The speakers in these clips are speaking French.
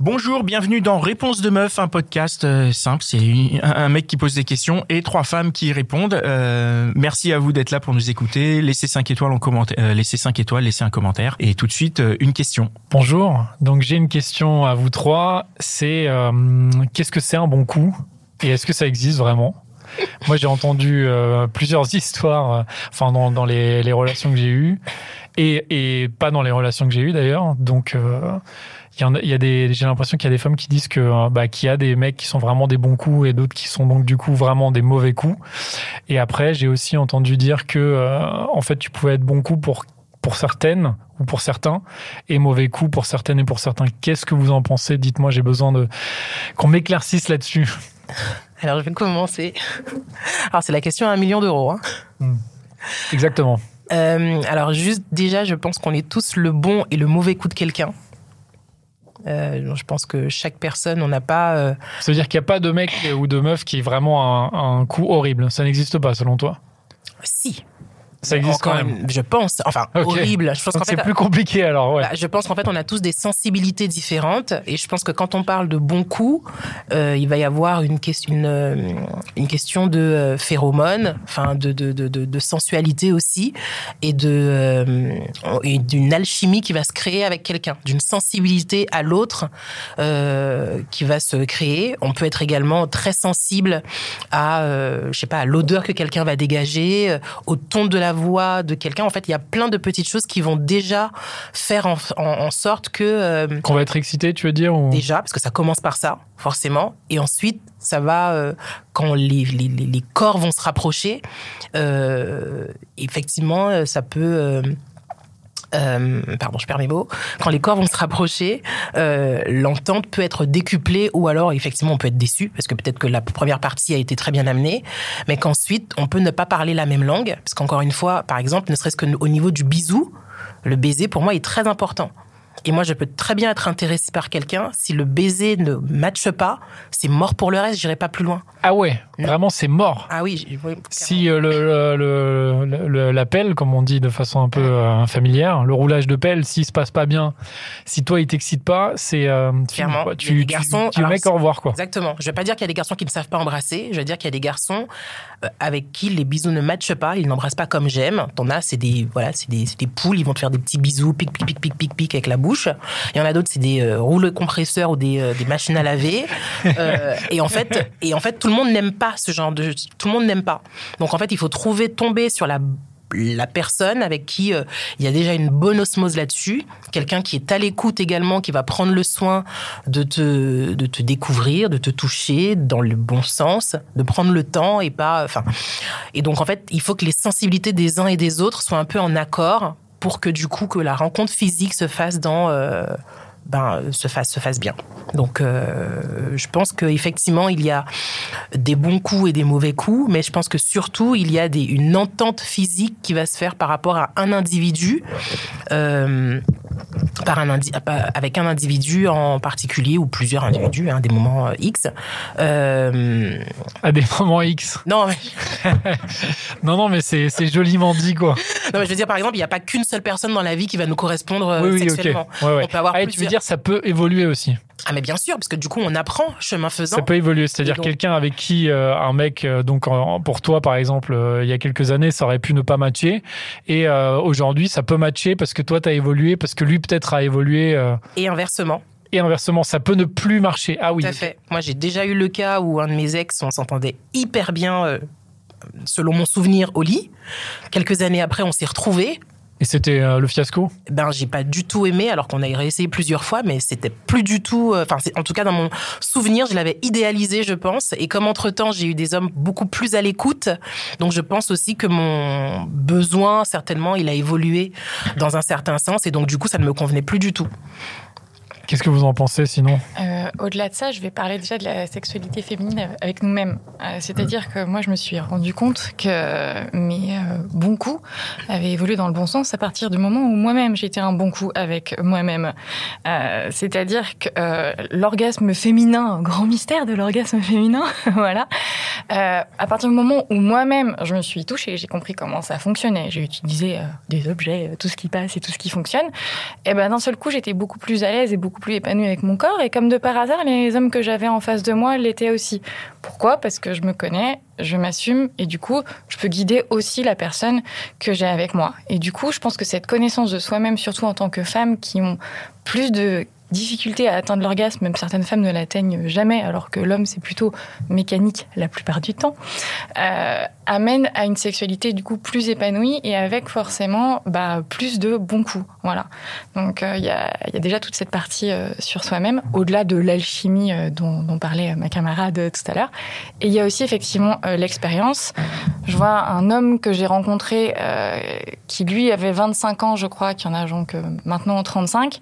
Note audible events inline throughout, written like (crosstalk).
Bonjour, bienvenue dans Réponse de meuf, un podcast euh, simple. C'est un, mec qui pose des questions et trois femmes qui répondent. Euh, merci à vous d'être là pour nous écouter. Laissez 5 étoiles en commentaire, euh, laissez 5 étoiles, laissez un commentaire. Et tout de suite, euh, une question. Bonjour. Donc j'ai une question à vous trois. C'est euh, qu'est-ce que c'est un bon coup? Et est-ce que ça existe vraiment? Moi j'ai entendu plusieurs (laughs) histoires, enfin dans, dans les, les relations que j'ai eues et, et pas dans les relations que j'ai eues d'ailleurs. Donc euh, il y en a, y a des, j'ai l'impression qu'il y a des femmes qui disent que bah, qu'il y a des mecs qui sont vraiment des bons coups et d'autres qui sont donc du coup vraiment des mauvais coups. Et après j'ai aussi entendu dire que euh, en fait tu pouvais être bon coup pour pour certaines ou pour certains et mauvais coup pour certaines et pour certains. Qu'est-ce que vous en pensez? Dites-moi, j'ai besoin de qu'on m'éclaircisse là-dessus. (laughs) Alors, je vais commencer. Alors, c'est la question à un million d'euros. hein. Exactement. Euh, alors, juste déjà, je pense qu'on est tous le bon et le mauvais coup de quelqu'un. Euh, je pense que chaque personne, on n'a pas. euh, Ça veut dire qu'il n'y a pas de mec ou de meuf qui est vraiment un, un coup horrible. Ça n'existe pas selon toi? si. Ça existe quand même. Je pense. Enfin, horrible. Je pense fait. c'est plus compliqué alors, ouais. Bah, je pense qu'en fait, on a tous des sensibilités différentes. Et je pense que quand on parle de bons coups, euh, il va y avoir une, question, une, euh, une question de euh, phéromones, enfin, de, de, de, de, de sensualité aussi, et de euh, et d'une alchimie qui va se créer avec quelqu'un, d'une sensibilité à l'autre euh, qui va se créer. On peut être également très sensible à, je sais pas, à l'odeur que quelqu'un va dégager, au ton de la voix de quelqu'un. En fait, il y a plein de petites choses qui vont déjà faire en, en- en sorte que euh, Qu'on va être excité, tu veux dire ou... déjà, parce que ça commence par ça, forcément, et ensuite ça va euh, quand les, les, corps vont se rapprocher. euh, effectivement, ça peut euh, pardon, je perds mes mots. Quand les corps vont se rapprocher, euh, l'entente peut être décuplée ou alors effectivement on peut être déçu parce que peut-être que la première partie a été très bien amenée, mais qu'ensuite on peut ne pas parler la même langue parce qu'encore une fois, par exemple, ne serait-ce qu'au niveau du bisou, le baiser pour moi est très important. Et moi, je peux très bien être intéressée par quelqu'un. Si le baiser ne matche pas, c'est mort pour le reste. J'irai pas plus loin. Ah ouais, Non. vraiment c'est mort. Ah oui, oui, Si euh, le, le, le- la pelle, comme on dit de façon un peu euh, familière, le roulage de pelle, s'il se passe pas bien, si toi il t'excite pas, c'est euh, Clairement, tu, tu- garçons- tu alors, mec au revoir quoi. Exactement. Je vais pas dire qu'il y a des garçons qui ne savent pas embrasser. Je vais dire qu'il y a des garçons avec qui les bisous ne matchent pas. Ils n'embrassent pas comme j'aime. T'en as, c'est des voilà, c'est des, c'est des poules. Ils vont te faire des petits bisous, pic pic pic pic pic pic avec la bouche. Il y en a d'autres, c'est des euh, rouleaux compresseurs ou des, euh, des machines à laver. (laughs) Euh, et en fait, et en fait, tout le monde n'aime pas ce genre de. Tout le monde n'aime pas. Donc en fait, il faut trouver tomber sur la la personne avec qui euh, il y a déjà une bonne osmose là-dessus, quelqu'un qui est à l'écoute également, qui va prendre le soin de te, de te découvrir, de te toucher dans le bon sens, de prendre le temps et pas. Enfin, et donc en fait, il faut que les sensibilités des uns et des autres soient un peu en accord pour que du coup que la rencontre physique se fasse dans euh, ben, se fasse se fasse bien. Donc euh, je pense qu'effectivement il y a des bons coups et des mauvais coups, mais je pense que surtout il y a des, une entente physique qui va se faire par rapport à un individu. euh, par un avec un individu en particulier ou plusieurs individus, hein, des moments euh, X. Euh, À des moments X. non, mais, (laughs) Non, non, mais c'est joliment dit quoi. non, mais je veux dire, par exemple, il n'y a pas qu'une seule personne dans la vie qui va nous correspondre euh, oui, oui, sexuellement. Ouais, ouais. On peut avoir Ah, tu veux dire, ça peut évoluer aussi. Ah, mais bien sûr, parce que du coup, on apprend chemin faisant. Ça peut évoluer, c'est-à-dire donc- quelqu'un avec qui euh, un mec, euh, donc en- pour toi par exemple, euh, il y a quelques années, ça aurait pu ne pas matcher, et aujourd'hui ça peut matcher parce que toi t'as évolué, parce que lui peut-être a évolué, Et inversement. et inversement, ça peut ne plus marcher. Ah oui. Tout à fait. Moi, j'ai déjà eu le cas où un de mes ex, on s'entendait hyper bien, selon mon souvenir, au lit. Quelques années après, on s'est retrouvés. Et c'était euh, le fiasco? Ben, j'ai pas du tout aimé, alors qu'on a réessayé plusieurs fois, mais c'était plus du tout. euh, Enfin, en tout cas, dans mon souvenir, je l'avais idéalisé, je pense. Et comme entre temps, j'ai eu des hommes beaucoup plus à l'écoute, donc je pense aussi que mon besoin, certainement, il a évolué dans un certain sens, et donc du coup, ça ne me convenait plus du tout. Qu'est-ce que vous en pensez sinon Euh, au-delà de ça, je vais parler déjà de la sexualité féminine avec nous-mêmes. Euh, c'est-à-dire que moi, je me suis rendu compte que mes euh, bons coups avaient évolué dans le bon sens à partir du moment où moi-même j'étais un bon coup avec moi-même. C'est-à-dire que l'orgasme féminin, grand mystère de l'orgasme féminin, (laughs) voilà. à partir du moment où moi-même je me suis touchée, j'ai compris comment ça fonctionnait, j'ai utilisé des objets, tout ce qui passe et tout ce qui fonctionne. Et ben d'un seul coup, j'étais beaucoup plus à l'aise et beaucoup plus épanouie avec mon corps. Et comme de par hasard, les hommes que j'avais en face de moi l'étaient aussi. Pourquoi? Parce que je me connais, je m'assume et du coup, je peux guider aussi la personne que j'ai avec moi. Et du coup, je pense que cette connaissance de soi-même, surtout en tant que femme, qui ont plus de difficulté à atteindre l'orgasme, même certaines femmes ne l'atteignent jamais, alors que l'homme c'est plutôt mécanique la plupart du temps, euh, amène à une sexualité du coup plus épanouie et avec forcément bah, plus de bons coups. Voilà. Donc euh, il y, a, déjà toute cette partie euh, sur soi-même, au-delà de l'alchimie dont, dont, parlait ma camarade tout à l'heure. Et il y a aussi effectivement l'expérience. Je vois un homme que j'ai rencontré qui lui avait 25 ans, je crois, qui en a donc maintenant 35.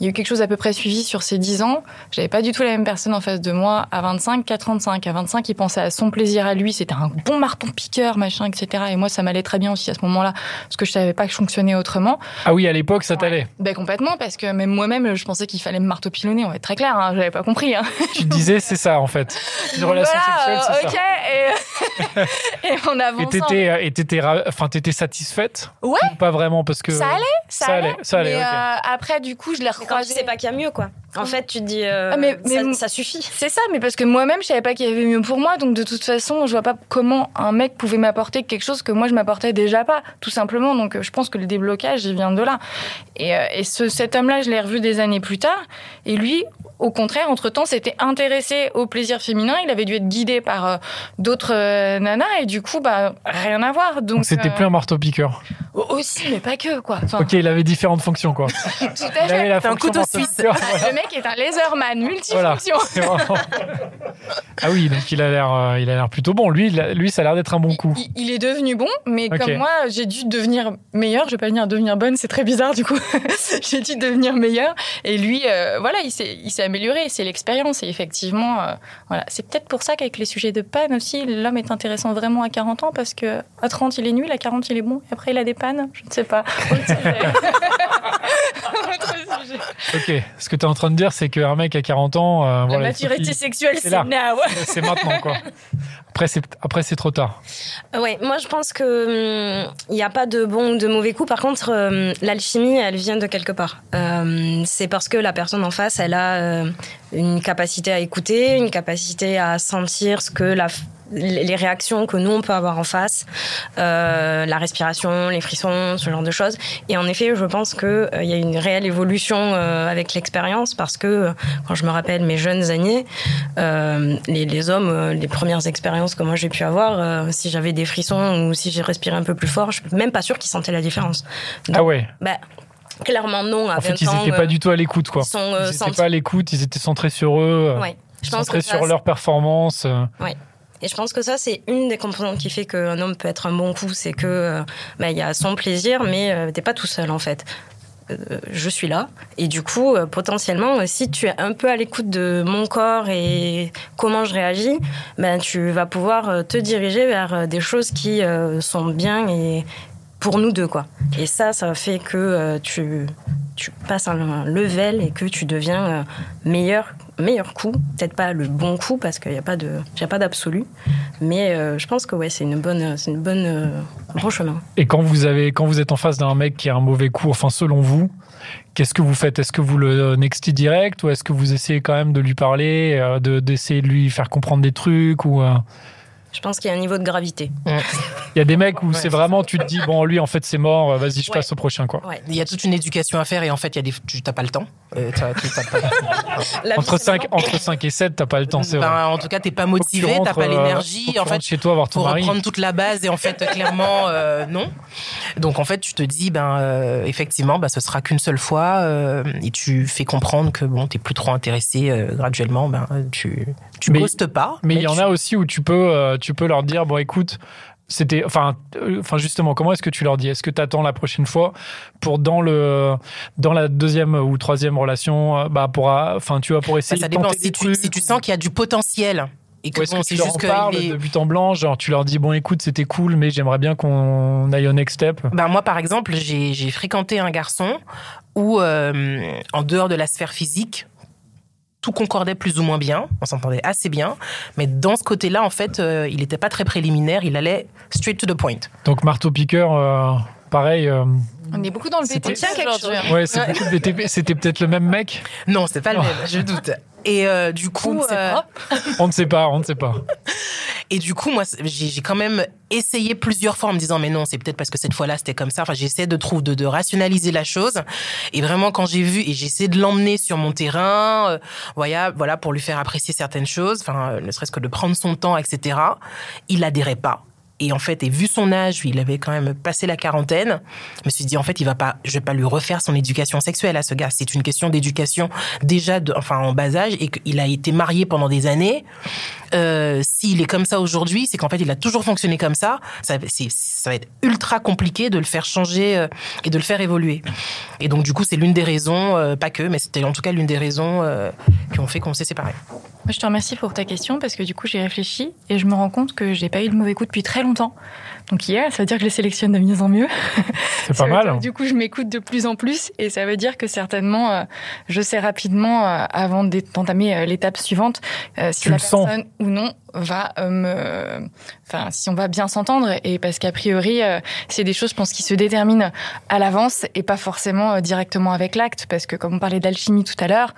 Il y a eu quelque chose à peu près suivi sur ces 10 ans. J'avais pas du tout la même personne en face de moi à 25 qu'à 35. À 25, il pensait à son plaisir à lui. C'était un bon marton piqueur, machin, etc. Et moi, ça m'allait très bien aussi à ce moment-là, parce que je savais pas que je fonctionnais autrement. Ah oui, à l'époque, ça t'allait Ben complètement, parce que même moi-même, je pensais qu'il fallait me marteau pilonner. On va être très clair, hein, j'avais pas compris. Hein. Tu disais, c'est ça, en fait. (laughs) Une relation voilà, sexuelle, c'est ok, ça. Et, (laughs) et on avance. Et t'étais, et t'étais, enfin, t'étais satisfaite? Ouais. Ou pas vraiment, parce que Ça allait, ça, Ça allait. allait, ça allait, Mais ok. euh, après, du coup, je l'ai quand tu recroisé. sais pas qu'il y a mieux, quoi. En fait, tu te dis, euh, Ah, mais- mais- ça, suffit. C'est ça, mais parce que moi-même, je savais pas qu'il y avait mieux pour moi, donc de toute façon, je vois pas comment un mec pouvait m'apporter quelque chose que moi je m'apportais déjà pas, tout simplement. Donc je pense que le déblocage, il vient de là. Et, euh, et ce, cet homme-là, je l'ai revu des années plus tard, et lui, au contraire, entre-temps, s'était intéressé au plaisir féminin. Il avait dû être guidé par euh, d'autres euh, nanas, et du coup, bah rien à voir. Donc c'était euh, plus un marteau-piqueur. aussi, mais pas que quoi. Enfin, Ok, il avait différentes fonctions, quoi. (laughs) tout à Il fait. avait la un fonction couteau marteau-piqueur, voilà. Le mec est un laserman, multifonction. (laughs) ah oui, donc il a l'air, euh, il a l'air plutôt bon. Lui, a- lui, ça a l'air d'être un bon coup. Il, il est devenu bon, mais comme moi, j'ai dû devenir meilleur. Je vais pas venir devenir bonne, c'est très bizarre du coup. (laughs) j'ai dû devenir meilleur. Et lui, euh, voilà, il s'est, il s'est amélioré. C'est l'expérience. Et effectivement, euh, voilà, c'est peut-être pour ça qu'avec les sujets de panne aussi, l'homme est intéressant vraiment à 40 ans parce que à 30 il est nul, à 40 il est bon. Et après il a des pannes. Je ne sais pas. Autre sujet. (laughs) Autre sujet. Ok, ce que tu es en train de dire, c'est qu'un mec à 40 ans, euh, La voilà, maturité qu'il- sexuelle, c'est now. c'est maintenant, quoi. Après, c'est, après, c'est trop tard. Ouais, moi je pense que hum, il n'y a pas de bon ou de mauvais coup. Par contre, hum, l'alchimie, elle vient de quelque part. Euh, c'est parce que la personne en face, elle a euh, une capacité à écouter, une capacité à sentir ce que la les réactions que nous on peut avoir en face, euh, la respiration, les frissons, ce genre de choses. Et en effet, je pense que euh, il y a une réelle évolution euh, avec l'expérience parce que euh, quand je me rappelle mes jeunes années, euh, les, les hommes, euh, les premières expériences que moi j'ai pu avoir, euh, si j'avais des frissons ou si j'ai respiré un peu plus fort, je suis même pas sûre qu'ils sentaient la différence. Ah ouais. Bah, clairement non. À En 20 fait, ils n'étaient euh, pas du tout à l'écoute, quoi. ils sont euh, Ils n'étaient pas à l'écoute, ils étaient centrés sur eux, euh, Ouais. Je pense centrés que ça, sur leur performance. euh. Et je pense que ça, c'est une des composantes qui fait qu'un homme peut être un bon coup. C'est que euh, bah, il y a son plaisir, mais euh, t'es pas tout seul en fait. Euh, je suis là. Et du coup, euh, potentiellement, euh, si tu es un peu à l'écoute de mon corps et comment je réagis, ben, tu vas pouvoir te diriger vers des choses qui sont bien et pour nous deux. quoi. Et ça, ça fait que tu, tu passes un level et que tu deviens meilleur, meilleur coup. Peut-être pas le bon coup parce qu'il n'y a pas d'absolu. Mais euh, je pense que ouais, c'est une bonne, une bonne, euh, bon chemin. Et quand vous avez, quand vous êtes en face d'un mec qui a un mauvais coup, enfin selon vous, qu'est-ce que vous faites? Est-ce que vous le nextez direct ou est-ce que vous essayez quand même de lui parler, euh, de d'essayer de lui faire comprendre des trucs ou euh, Je pense qu'il y a un niveau de gravité. il y a des mecs où c'est vraiment tu te dis bon lui en fait c'est mort, euh, vas-y je Ouais. passe au prochain quoi. Ouais. Il y a toute une éducation à faire et en fait, il y a des, tu n'as pas le temps. Euh, tu- pas- (laughs) Entre vie, c'est 5 long. entre 5 et 7, t'as pas le temps, c'est vrai. Ben, en tout cas, t'es pas Faut que tu motivé, t'as rentres, pas euh, l'énergie. tu En fait, chez toi voir ton pour mari. reprendre toute la base et en fait clairement euh, non donc en fait tu te dis ben euh, effectivement ben, ce sera qu'une seule fois euh, et tu fais comprendre que bon t'es plus trop intéressé euh, graduellement ben tu tu Mais- ghostes pas Mais il y en tu- a aussi où tu peux, tu peux leur dire bon écoute, C'était, enfin, euh, enfin justement, comment est-ce que tu leur dis? Est-ce que tu attends la prochaine fois pour dans le dans la deuxième ou troisième relation, euh, bah pour, euh, enfin, tu vois, pour Bah, essayer ça de dépend. Si tu, si tu sens qu'il y a du potentiel et que bon, que tu c'est leur juste en que parles est- de but en blanc, genre tu leur dis bon écoute c'était cool mais j'aimerais bien qu'on aille au next step? Ben moi, par exemple, j'ai j'ai fréquenté un garçon où, euh, en dehors de la sphère physique, tout concordait plus ou moins bien, on s'entendait assez bien, mais dans ce côté-là, en fait, euh, il n'était pas très préliminaire, il allait straight to the point. Donc marteau piqueur, euh, pareil. euh, On est beaucoup dans le C'était- BTP aujourd'hui. hein. ouais, c'est beaucoup de BTP. C'était peut-être le même mec. Non, c'est pas le même, je doute. Et euh, du On coup, ne sait euh, pas. On ne sait pas, on ne sait pas. (laughs) Et du coup, moi, j'ai quand même essayé plusieurs fois en me disant, mais non, c'est peut-être parce que cette fois-là, c'était comme ça. Enfin, j'essaie de trouver, de, de rationaliser la chose. Et vraiment, quand j'ai vu, et j'ai essayé de l'emmener sur mon terrain, euh, voilà, voilà, pour lui faire apprécier certaines choses, enfin, ne serait-ce que de prendre son temps, etc. Il adhérait pas. Et en fait, et vu son âge, il avait quand même passé la quarantaine. Je me suis dit, en fait, il va pas, je vais pas lui refaire son éducation sexuelle à ce gars. C'est une question d'éducation déjà, enfin, en bas âge, et qu'il a été marié pendant des années. Euh, S'il est comme ça aujourd'hui, c'est qu'en fait, il a toujours fonctionné comme ça. Ça, va être ultra compliqué de le faire changer euh, et de le faire évoluer. Et donc, du coup, c'est l'une des raisons, euh, pas que, mais c'était en tout cas l'une des raisons qui ont fait qu'on s'est séparés. Je te remercie pour ta question parce que du coup, j'ai réfléchi et je me rends compte que j'ai pas eu de mauvais coup depuis très longtemps. Donc hier, ça veut dire que je les sélectionne de mieux en mieux. C'est (laughs) pas mal. dire, Du coup, je m'écoute de plus en plus et ça veut dire que certainement, euh, je sais rapidement, euh, avant d'entamer euh, l'étape suivante, si Tu la sens. personne ou non va me... Enfin, si on va bien s'entendre et parce qu'a priori, c'est des choses, je pense, qui se déterminent à l'avance et pas forcément directement avec l'acte parce que comme on parlait d'alchimie tout à l'heure,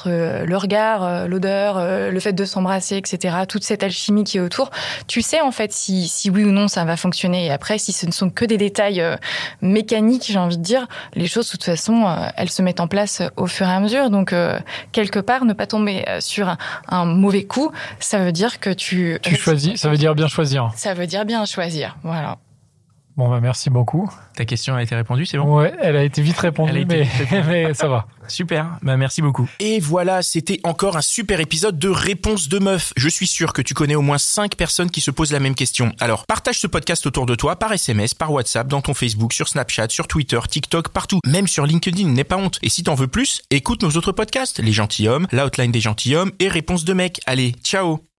entre euh, le regard, euh, l'odeur, euh, le fait de s'embrasser, etc., toute cette alchimie qui est autour, tu sais en fait si, si oui ou non ça va fonctionner. Et après, si ce ne sont que des détails mécaniques, j'ai envie de dire, les choses, de toute façon, elles se mettent en place au fur et à mesure. Donc, euh, quelque part, ne pas tomber sur un, un mauvais coup, ça veut dire que tu... Tu choisis, ça veut dire bien choisir. Ça veut dire bien choisir, voilà. Bon bah merci beaucoup. Ta question a été répondue, c'est bon? Ouais, elle a été vite répondue, Elle a été mais, vite répondue. (laughs) mais ça va. Super, bah merci beaucoup. Et voilà, c'était encore un super épisode de Réponse de meuf. Je suis sûr que tu connais au moins 5 personnes qui se posent la même question. Alors, partage ce podcast autour de toi par SMS, par WhatsApp, dans ton Facebook, sur Snapchat, sur Twitter, TikTok, partout. Même sur LinkedIn, n'aie pas honte. Et si t'en veux plus, écoute nos autres podcasts, Les Gentilhommes, La Outline des Gentilhommes et Réponse de mec. Allez, ciao